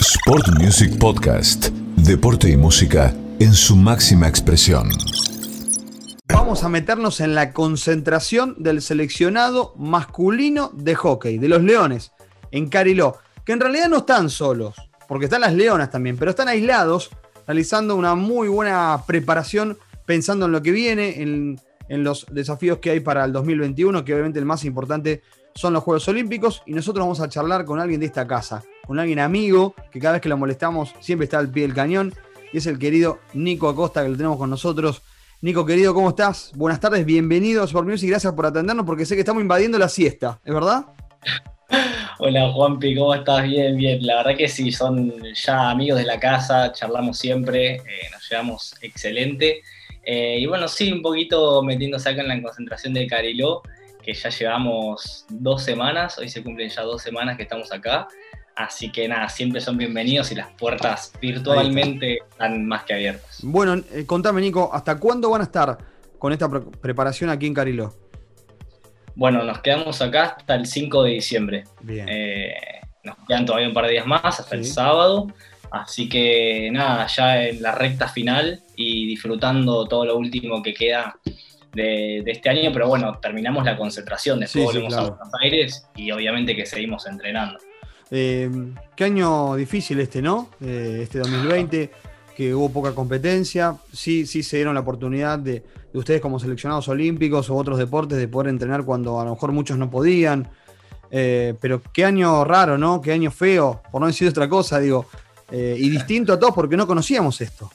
Sport Music Podcast. Deporte y música en su máxima expresión. Vamos a meternos en la concentración del seleccionado masculino de hockey, de los Leones, en Cariló, que en realidad no están solos, porque están las Leonas también, pero están aislados, realizando una muy buena preparación, pensando en lo que viene, en, en los desafíos que hay para el 2021, que obviamente el más importante son los Juegos Olímpicos, y nosotros vamos a charlar con alguien de esta casa, con alguien amigo, que cada vez que lo molestamos siempre está al pie del cañón, y es el querido Nico Acosta, que lo tenemos con nosotros. Nico, querido, ¿cómo estás? Buenas tardes, bienvenido a Sport Music y gracias por atendernos porque sé que estamos invadiendo la siesta, ¿es verdad? Hola Juanpi, ¿cómo estás? Bien, bien. La verdad que sí, son ya amigos de la casa, charlamos siempre, eh, nos llevamos excelente. Eh, y bueno, sí, un poquito metiéndose acá en la concentración del Cariló, que ya llevamos dos semanas, hoy se cumplen ya dos semanas que estamos acá. Así que nada, siempre son bienvenidos y las puertas virtualmente están más que abiertas. Bueno, eh, contame Nico, ¿hasta cuándo van a estar con esta pre- preparación aquí en Cariló? Bueno, nos quedamos acá hasta el 5 de diciembre. Bien. Eh, nos quedan todavía un par de días más hasta el sábado. Así que nada, ya en la recta final y disfrutando todo lo último que queda de, de este año. Pero bueno, terminamos la concentración, después Sí, sí, volvemos claro. a Buenos Aires y obviamente que seguimos entrenando. Eh, qué año difícil este, ¿no? Eh, este 2020, que hubo poca competencia. Sí, sí se dieron la oportunidad de, de ustedes como seleccionados olímpicos o otros deportes de poder entrenar cuando a lo mejor muchos no podían. Eh, pero qué año raro, ¿no? Qué año feo, por no decir otra cosa, digo. Y distinto a todos porque no conocíamos esto.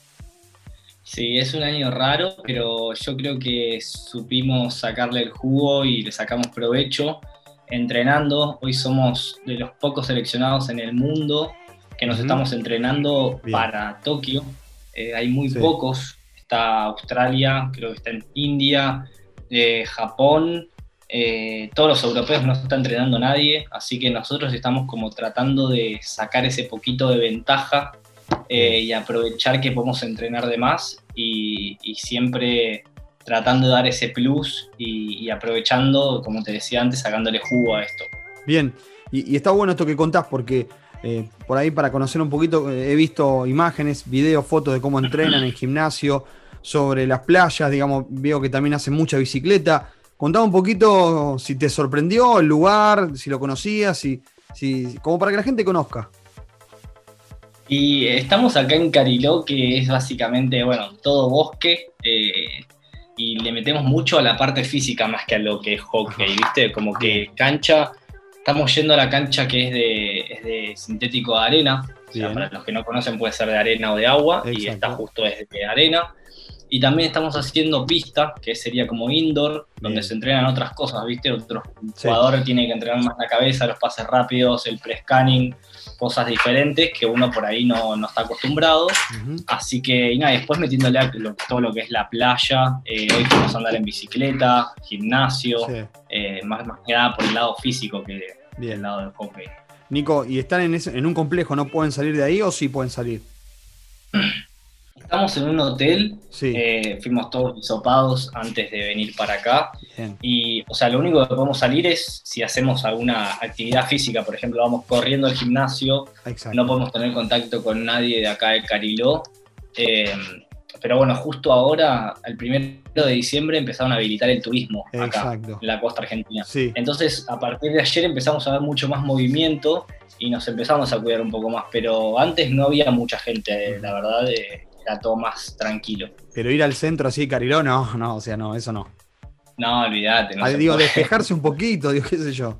Sí, es un año raro, pero yo creo que supimos sacarle el jugo y le sacamos provecho entrenando. Hoy somos de los pocos seleccionados en el mundo que nos estamos entrenando Bien. para Tokio. Eh, hay muy Sí. pocos. Está Australia, creo que está en India, eh, Japón. eh, todos los europeos no está entrenando nadie, así que nosotros estamos como tratando de sacar ese poquito de ventaja y aprovechar que podemos entrenar de más y, y siempre tratando de dar ese plus y, y aprovechando, como te decía antes, sacándole jugo a esto. Bien, y, y está bueno esto que contás porque eh, por ahí para conocer un poquito eh, he visto imágenes, videos, fotos de cómo entrenan en gimnasio, sobre las playas, digamos, veo que también hacen mucha bicicleta. Contame un poquito si te sorprendió el lugar, si lo conocías, si, si, como para que la gente conozca. Y estamos acá en Cariló, que es básicamente, bueno, todo bosque, eh, y le metemos mucho a la parte física más que a lo que es hockey. ¿viste? Como que cancha, estamos yendo a la cancha que es de, es de sintético de arena, o sea, para los que no conocen puede ser de arena o de agua, y está justo desde arena. Y también estamos haciendo pista, que sería como indoor, donde Bien. se entrenan otras cosas, ¿viste? Otro Sí. jugador tiene que entrenar más la cabeza, los pases rápidos, el pre-scanning, cosas diferentes que uno por ahí no, no está acostumbrado. Así que, y nada, después metiéndole a lo- todo lo que es la playa, eh, hoy fuimos a andar en bicicleta, gimnasio, Sí, eh, más, más que nada por el lado físico que bien. el lado del hockey. Nico, ¿y están en, ese- en un complejo? ¿No pueden salir de ahí o sí pueden salir? Estamos en un hotel, Sí, eh, fuimos todos hisopados antes de venir para acá. bien. Y, o sea, lo único que podemos salir es si hacemos alguna actividad física, por ejemplo, vamos corriendo al gimnasio, Exacto. no podemos tener contacto con nadie de acá de Cariló. eh, pero bueno, justo ahora, el primero de diciembre, empezaron a habilitar el turismo acá, en la costa argentina. Sí, Entonces, a partir de ayer empezamos a ver mucho más movimiento y nos empezamos a cuidar un poco más. Pero antes no había mucha gente, la verdad, eh, era todo más tranquilo. pero ir al centro así, Cariló, no, no, o sea, no, eso no. No, olvídate. No, Ah, digo, puede. despejarse un poquito, digo, qué sé yo.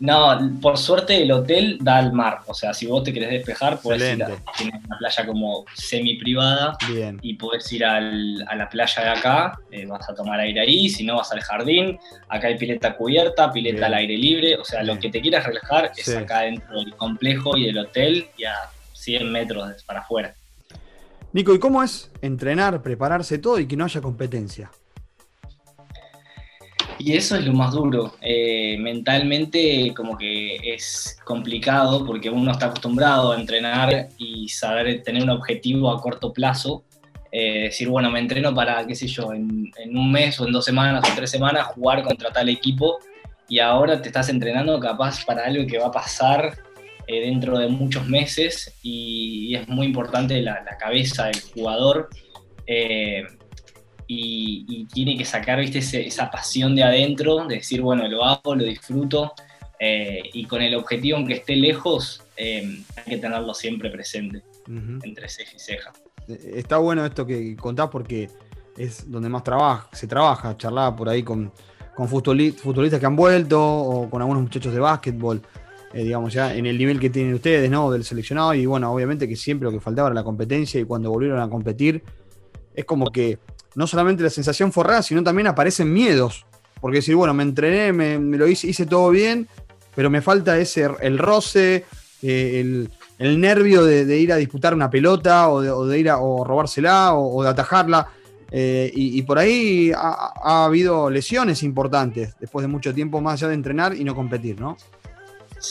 No, por suerte el hotel da al mar. O sea, si vos te querés despejar, puedes ir a, Excelente. tienes una playa como semi privada Bien. y podés ir al- a la playa de acá, eh, vas a tomar aire ahí, si no vas al jardín, acá hay pileta cubierta, pileta Bien. al aire libre, o sea, Bien. lo que te quieras relajar es acá dentro del complejo y del hotel y a 100 metros para afuera. Nico, ¿y cómo es entrenar, prepararse todo y que no haya competencia? Y eso es lo más duro. Eh, mentalmente como que es complicado porque uno está acostumbrado a entrenar y saber tener un objetivo a corto plazo. Eh, decir, bueno, me entreno para, qué sé yo, en, en un mes o en dos semanas o tres semanas jugar contra tal equipo y ahora te estás entrenando capaz para algo que va a pasar eh, dentro de muchos meses y, es muy importante la, cabeza del jugador eh, y, tiene que sacar ¿viste? esa pasión de adentro, de decir, bueno, lo hago, lo disfruto y con el objetivo, aunque esté lejos, hay que tenerlo siempre presente, entre ceja y ceja. Está bueno esto que contás porque es donde más trabaja, se trabaja, charlaba por ahí con, con futbolistas que han vuelto o con algunos muchachos de básquetbol, eh, digamos, ya en el nivel que tienen ustedes, ¿no? Del seleccionado. Y bueno, obviamente que siempre lo que faltaba era la competencia y cuando volvieron a competir, es como que no solamente la sensación fue rara, sino también aparecen miedos. Porque decir, bueno, me entrené, me, lo hice, todo bien, pero me falta ese, el roce, eh, el, nervio de, ir a disputar una pelota o de, ir a robársela o de atajarla. Eh, y, por ahí ha, habido lesiones importantes después de mucho tiempo más allá de entrenar y no competir, ¿no?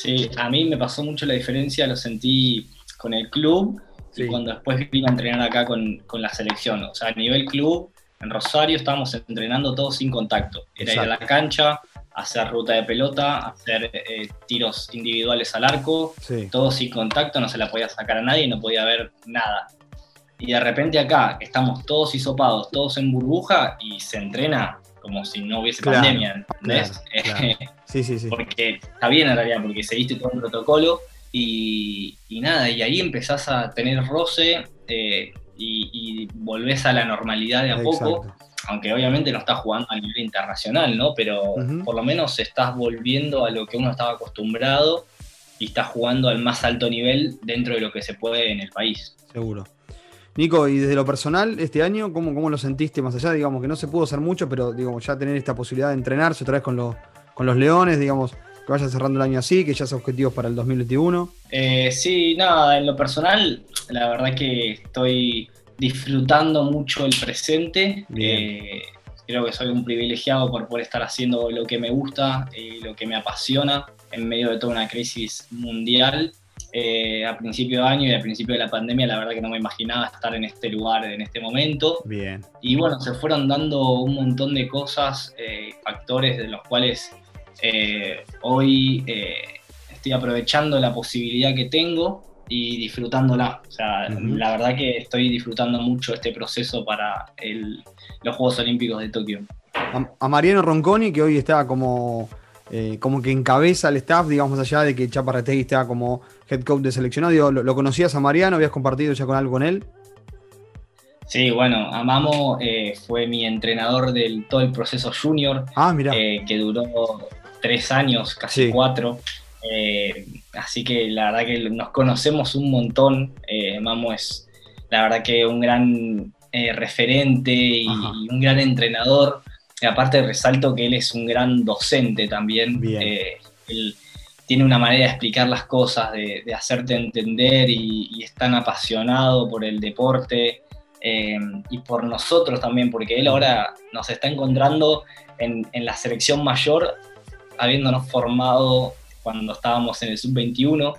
Sí, a mí me pasó mucho la diferencia, lo sentí con el club y cuando después vine a entrenar acá con, la selección. O sea, a nivel club, en Rosario estábamos entrenando todos sin contacto. Era ir a la cancha, hacer ruta de pelota, hacer eh, tiros individuales al arco, todos sin contacto, no se la podía sacar a nadie, no podía ver nada y de repente acá estamos todos hisopados, todos en burbuja y se entrena como si no hubiese pandemia, ¿entendés? Sí, sí, sí. porque está bien en realidad, porque seguiste todo el protocolo y, nada, y ahí empezás a tener roce eh, y, volvés a la normalidad de a poco, aunque obviamente no estás jugando a nivel internacional, ¿no? Pero por lo menos estás volviendo a lo que uno estaba acostumbrado y estás jugando al más alto nivel dentro de lo que se puede en el país. Seguro. Nico, y desde lo personal, este año, ¿cómo, ¿cómo, lo sentiste? Más allá, digamos, que no se pudo hacer mucho, pero digamos, ya tener esta posibilidad de entrenarse otra vez con, los, con los Leones, digamos, que vaya cerrando el año así, que ya sea objetivos para el 2021. Eh, sí, nada, en lo personal, la verdad que estoy disfrutando mucho el presente. Eh, creo que soy un privilegiado por poder estar haciendo lo que me gusta y lo que me apasiona en medio de toda una crisis mundial. Eh, a principio de año y a principio de la pandemia, la verdad que no me imaginaba estar en este lugar en este momento. Bien. Y bueno, se fueron dando un montón de cosas, eh, factores de los cuales eh, hoy estoy aprovechando la posibilidad que tengo y disfrutándola. O sea, la verdad que estoy disfrutando mucho este proceso para los Juegos Olímpicos de Tokio. A, Mariano Ronconi, que hoy está como eh, como que encabeza el staff, digamos, allá de que Chaparretegui está como head coach de seleccionado. ¿lo, conocías a Mariano? ¿Habías compartido ya con algo con él? Sí, bueno, Amamo eh, fue mi entrenador del todo el proceso junior, ah, mira. Eh, que duró tres años, casi cuatro. así que la verdad que nos conocemos un montón. Amamo es la verdad que un gran referente y, un gran entrenador aparte resalto que él es un gran docente también. Eh, él tiene una manera de explicar las cosas, de, hacerte entender y, es tan apasionado por el deporte eh, y por nosotros también, porque él ahora nos está encontrando en, la selección mayor, habiéndonos formado cuando estábamos en el sub-21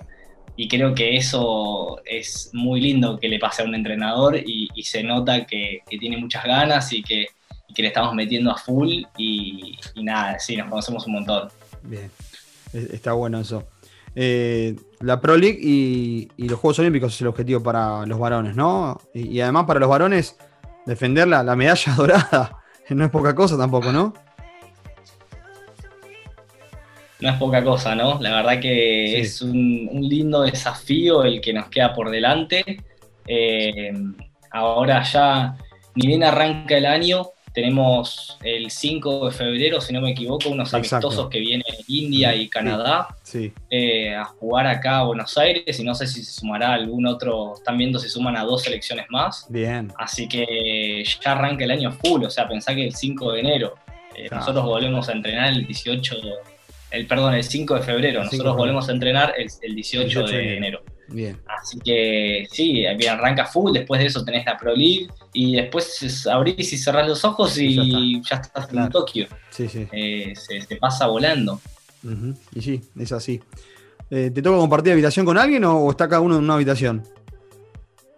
y creo que eso es muy lindo que le pase a un entrenador y, se nota que, tiene muchas ganas y que que le estamos metiendo a full y, nada, sí, nos conocemos un montón. Bien, está bueno eso. Eh, la Pro League y, los Juegos Olímpicos es el objetivo para los varones, ¿no? Y, además para los varones, defender la, medalla dorada no es poca cosa tampoco, ¿no? No es poca cosa, ¿no? La verdad que es un, lindo desafío el que nos queda por delante. Eh, ahora ya, ni bien arranca el año, tenemos el 5 de febrero, si no me equivoco, unos amistosos que vienen India y Canadá eh, a jugar acá a Buenos Aires y no sé si se sumará algún otro, están viendo si suman a dos selecciones más. Bien. Así que ya arranca el año full, o sea, pensá que el 5 de enero. Eh, nosotros volvemos a entrenar el 18, el, perdón, el 5 de febrero, nosotros volvemos a entrenar el, 18, de enero. Bien. Así que sí, arranca full, después de eso tenés la Pro League y después abrís y cerrás los ojos y ya, estás en Tokio. Sí, sí. Eh, se, pasa volando. Y sí, es así. Eh, ¿Te toca compartir habitación con alguien o, está cada uno en una habitación?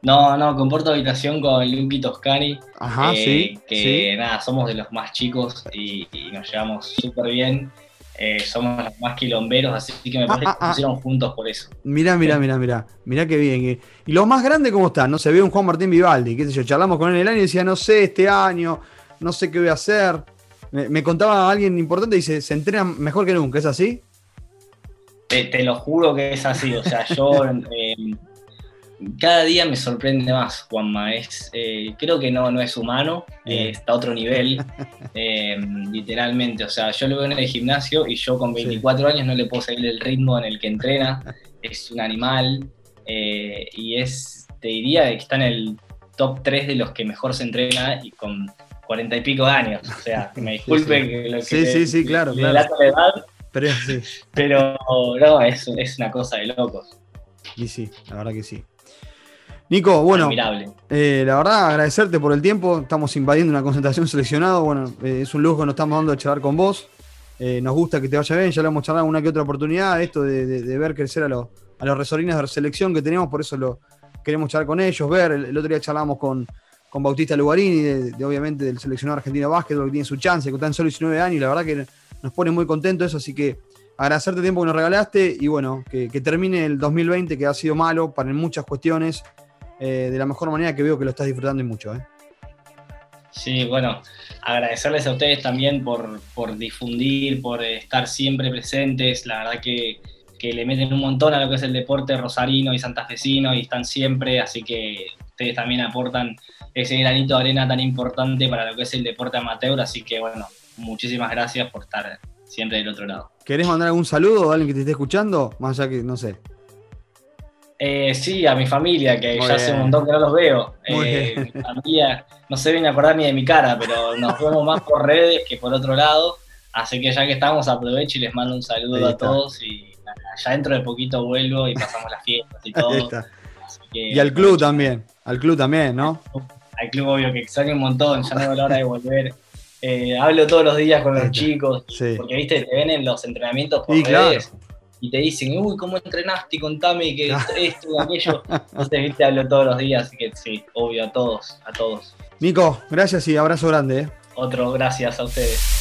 No, no, comparto habitación con Luki Toscani. Ajá, eh, sí. Que nada, somos de los más chicos y, nos llevamos súper bien. Eh, somos los más quilomberos, así que me ah, parece que ah, pusieron juntos por eso. Mirá, mirá, mirá, mirá, mirá qué bien. Y los más grandes, ¿cómo están? No se ve un Juan Martín Vivaldi, qué sé yo, charlamos con él el año y decía, no sé, este año, no sé qué voy a hacer. Me, contaba alguien importante y dice, se entrenan mejor que nunca, ¿es así? Te, lo juro que es así, o sea, yo eh, cada día me sorprende más, Juanma. Es, eh, creo que no, no es humano, eh, está a otro nivel, eh, literalmente. O sea, yo lo veo en el gimnasio y yo con 24 años no le puedo seguir el ritmo en el que entrena. Es un animal y es, te diría que está en el top 3 de los que mejor se entrena y con 40 y pico de años. O sea, me disculpe sí, que lo que Sí, sí, sí, claro. claro. pero, pero no, es, es una cosa de locos. Y sí, la verdad que sí. Nico, bueno, eh, la verdad agradecerte por el tiempo, estamos invadiendo una concentración seleccionada, bueno, eh, es un lujo que nos estamos dando de charlar con vos, eh, nos gusta que te vaya bien, ya lo hemos charlado una que otra oportunidad, esto de, ver crecer a, los a los resorines de selección que tenemos, por eso lo queremos charlar con ellos, ver, el, otro día charlamos con, con Bautista Lugarini, de, obviamente del seleccionado argentino de básquet, que tiene su chance, que tan solo 19 años, y la verdad que nos pone muy contentos eso, así que agradecerte el tiempo que nos regalaste y bueno, que, que termine el 2020 que ha sido malo para muchas cuestiones. Eh, de la mejor manera que veo que lo estás disfrutando y mucho. ¿eh? Sí, bueno, agradecerles a ustedes también por, difundir, por estar siempre presentes. La verdad que, le meten un montón a lo que es el deporte rosarino y santafesino y están siempre, así que ustedes también aportan ese granito de arena tan importante para lo que es el deporte amateur. Así que bueno, muchísimas gracias por estar siempre del otro lado. ¿Querés mandar algún saludo a alguien que te esté escuchando? Más allá que, no sé, eh, sí, a mi familia, que ya hace un montón que no los veo. Eh, mi familia no se viene a acordar ni de mi cara, pero nos vemos más por redes que por otro lado. Así que ya que estamos, aprovecho y les mando un saludo a todos. Y ya dentro de poquito vuelvo y pasamos las fiestas y todo. y al club también, al club también, ¿no? Al club, obvio, que extraño un montón, ya no veo la hora de volver. Eh, hablo todos los días con los chicos, porque viste, te ven en los entrenamientos por redes y te dicen, uy, ¿cómo entrenaste? Contame que esto, y aquello. Entonces, viste, hablo todos los días, así que sí, obvio, a todos, a todos. Nico, gracias y abrazo grande. ¿eh? Otro, gracias a ustedes.